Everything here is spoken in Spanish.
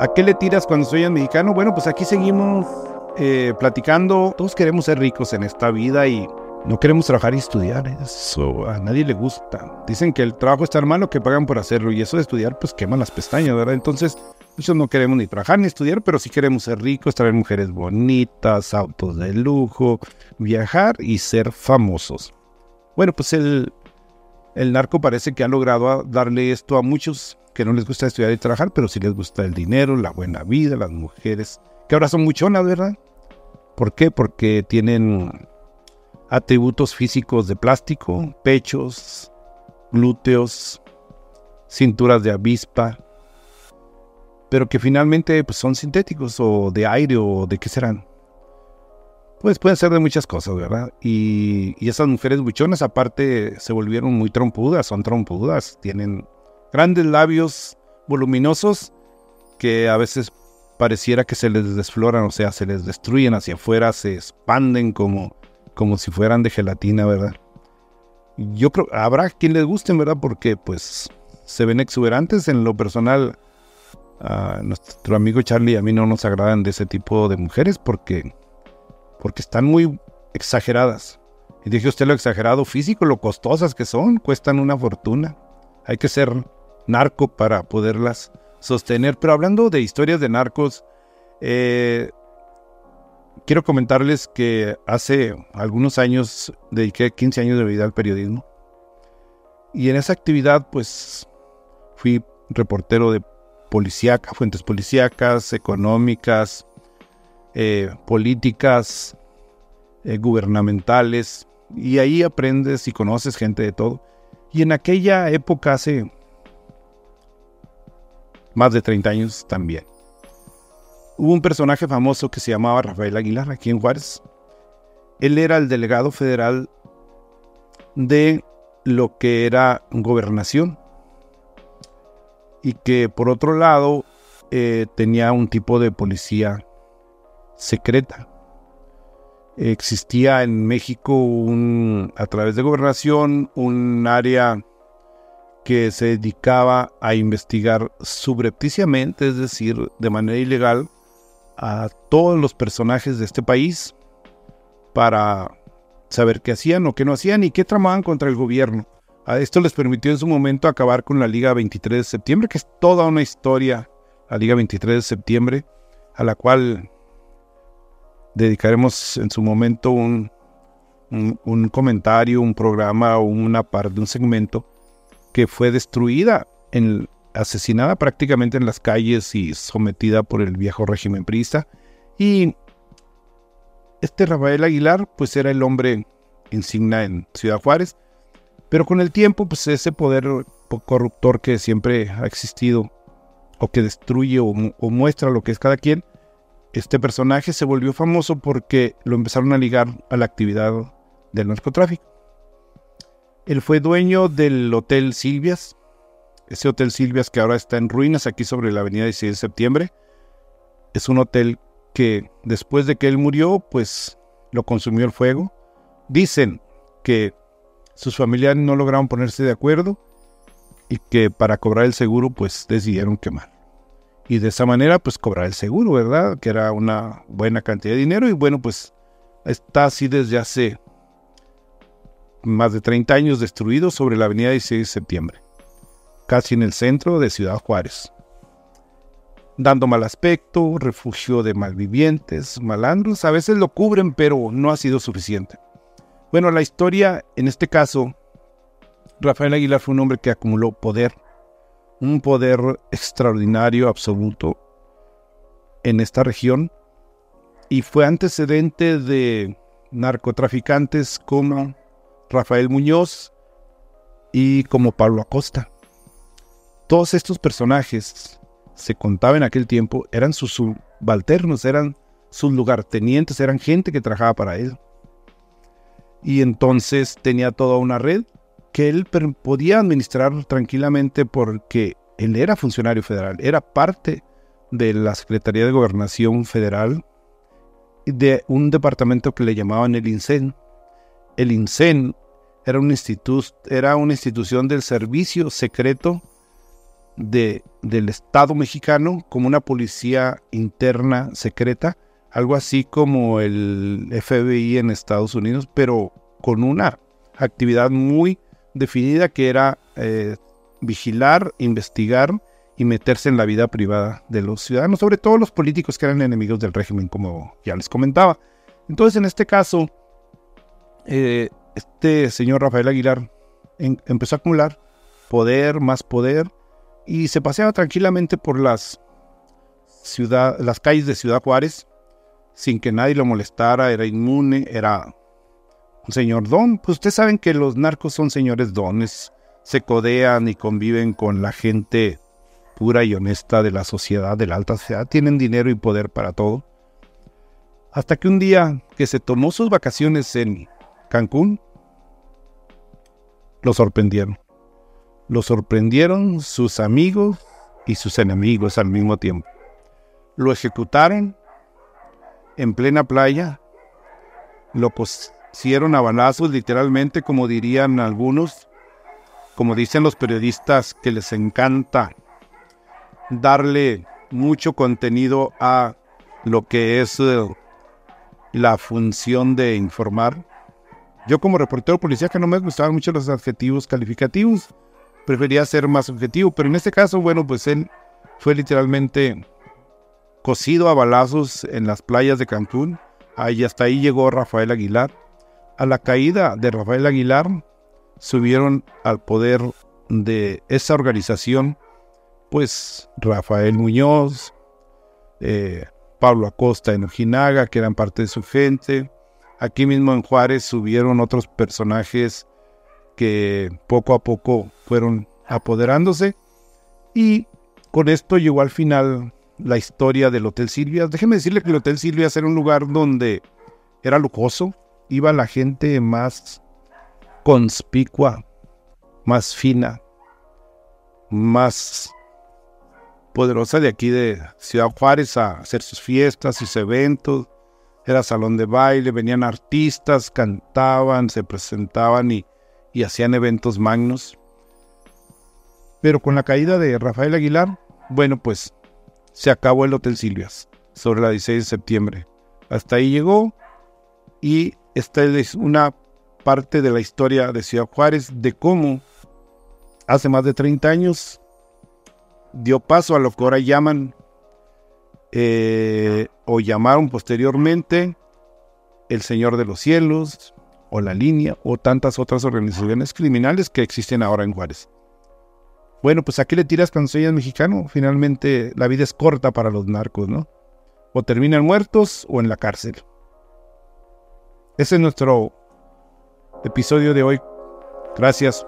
¿A qué le tiras cuando el mexicano? Bueno, pues aquí seguimos eh, platicando. Todos queremos ser ricos en esta vida y no queremos trabajar y estudiar. Eso a nadie le gusta. Dicen que el trabajo es tan malo que pagan por hacerlo y eso de estudiar pues quema las pestañas, ¿verdad? Entonces, muchos no queremos ni trabajar ni estudiar, pero sí queremos ser ricos, traer mujeres bonitas, autos de lujo, viajar y ser famosos. Bueno, pues el, el narco parece que ha logrado darle esto a muchos que no les gusta estudiar y trabajar, pero sí les gusta el dinero, la buena vida, las mujeres, que ahora son muchonas, ¿verdad? ¿Por qué? Porque tienen atributos físicos de plástico, pechos, glúteos, cinturas de avispa, pero que finalmente pues, son sintéticos o de aire o de qué serán. Pues pueden ser de muchas cosas, ¿verdad? Y, y esas mujeres buchonas aparte se volvieron muy trompudas, son trompudas, tienen grandes labios voluminosos que a veces pareciera que se les desfloran, o sea, se les destruyen hacia afuera, se expanden como, como si fueran de gelatina, ¿verdad? Yo creo, habrá quien les gusten, ¿verdad? Porque pues se ven exuberantes. En lo personal, a nuestro amigo Charlie y a mí no nos agradan de ese tipo de mujeres porque, porque están muy exageradas. Y dije usted lo exagerado físico, lo costosas que son, cuestan una fortuna. Hay que ser narco para poderlas sostener. Pero hablando de historias de narcos, eh, quiero comentarles que hace algunos años dediqué 15 años de vida al periodismo. Y en esa actividad, pues, fui reportero de policíaca, fuentes policíacas, económicas, eh, políticas, eh, gubernamentales. Y ahí aprendes y conoces gente de todo. Y en aquella época, hace más de 30 años también. Hubo un personaje famoso que se llamaba Rafael Aguilar aquí en Juárez. Él era el delegado federal de lo que era gobernación y que por otro lado eh, tenía un tipo de policía secreta. Existía en México un, a través de gobernación un área que se dedicaba a investigar subrepticiamente, es decir, de manera ilegal, a todos los personajes de este país para saber qué hacían o qué no hacían y qué tramaban contra el gobierno. A esto les permitió en su momento acabar con la Liga 23 de septiembre, que es toda una historia, la Liga 23 de septiembre, a la cual dedicaremos en su momento un, un, comentario, un programa o una parte, un segmento que fue destruida, en, asesinada prácticamente en las calles y sometida por el viejo régimen priista. Y este Rafael Aguilar, pues era el hombre insignia en Ciudad Juárez, pero con el tiempo, pues ese poder corruptor que siempre ha existido, o que destruye o, o muestra lo que es cada quien, este personaje se volvió famoso porque lo empezaron a ligar a la actividad del narcotráfico. Él fue dueño del Hotel Silvias, ese Hotel Silvias que ahora está en ruinas aquí sobre la avenida 16 de septiembre. Es un hotel que después de que él murió, pues lo consumió el fuego. Dicen que sus familiares no lograron ponerse de acuerdo y que para cobrar el seguro, pues decidieron quemar. Y de esa manera, pues cobrar el seguro, ¿verdad? Que era una buena cantidad de dinero y bueno, pues está así desde hace más de 30 años destruido sobre la avenida 16 de septiembre, casi en el centro de Ciudad Juárez. Dando mal aspecto, refugio de malvivientes, malandros, a veces lo cubren, pero no ha sido suficiente. Bueno, la historia, en este caso, Rafael Aguilar fue un hombre que acumuló poder, un poder extraordinario, absoluto, en esta región, y fue antecedente de narcotraficantes como Rafael Muñoz y como Pablo Acosta. Todos estos personajes, se contaba en aquel tiempo, eran sus subalternos, eran sus lugartenientes, eran gente que trabajaba para él. Y entonces tenía toda una red que él podía administrar tranquilamente porque él era funcionario federal, era parte de la Secretaría de Gobernación Federal de un departamento que le llamaban el INSEN, el INSEN era, un era una institución del servicio secreto de, del Estado mexicano como una policía interna secreta, algo así como el FBI en Estados Unidos, pero con una actividad muy definida que era eh, vigilar, investigar y meterse en la vida privada de los ciudadanos, sobre todo los políticos que eran enemigos del régimen, como ya les comentaba. Entonces, en este caso, eh, este señor Rafael Aguilar empezó a acumular poder, más poder, y se paseaba tranquilamente por las, ciudad, las calles de Ciudad Juárez, sin que nadie lo molestara, era inmune, era un señor don. Pues ustedes saben que los narcos son señores dones, se codean y conviven con la gente pura y honesta de la sociedad, de la alta sociedad, tienen dinero y poder para todo. Hasta que un día que se tomó sus vacaciones en Cancún, lo sorprendieron. Lo sorprendieron sus amigos y sus enemigos al mismo tiempo. Lo ejecutaron en plena playa, lo pusieron a balazos literalmente, como dirían algunos, como dicen los periodistas que les encanta darle mucho contenido a lo que es eh, la función de informar. Yo como reportero policía que no me gustaban mucho los adjetivos calificativos, prefería ser más objetivo, pero en este caso, bueno, pues él fue literalmente cocido a balazos en las playas de Cancún. Ahí hasta ahí llegó Rafael Aguilar. A la caída de Rafael Aguilar subieron al poder de esa organización, pues Rafael Muñoz, eh, Pablo Acosta en Ojinaga, que eran parte de su gente. Aquí mismo en Juárez subieron otros personajes que poco a poco fueron apoderándose. Y con esto llegó al final la historia del Hotel Silvia. Déjeme decirle que el Hotel Silvia era un lugar donde era lujoso, iba la gente más conspicua, más fina, más poderosa de aquí de Ciudad Juárez a hacer sus fiestas, sus eventos. Era salón de baile, venían artistas, cantaban, se presentaban y y hacían eventos magnos. Pero con la caída de Rafael Aguilar, bueno, pues se acabó el Hotel Silvias sobre la 16 de septiembre. Hasta ahí llegó y esta es una parte de la historia de Ciudad Juárez de cómo hace más de 30 años dio paso a lo que ahora llaman eh, o llamaron posteriormente el Señor de los Cielos, o la línea o tantas otras organizaciones criminales que existen ahora en Juárez. Bueno, pues aquí le tiras cuando soy mexicano. Finalmente la vida es corta para los narcos, ¿no? O terminan muertos o en la cárcel. Ese es nuestro episodio de hoy. Gracias.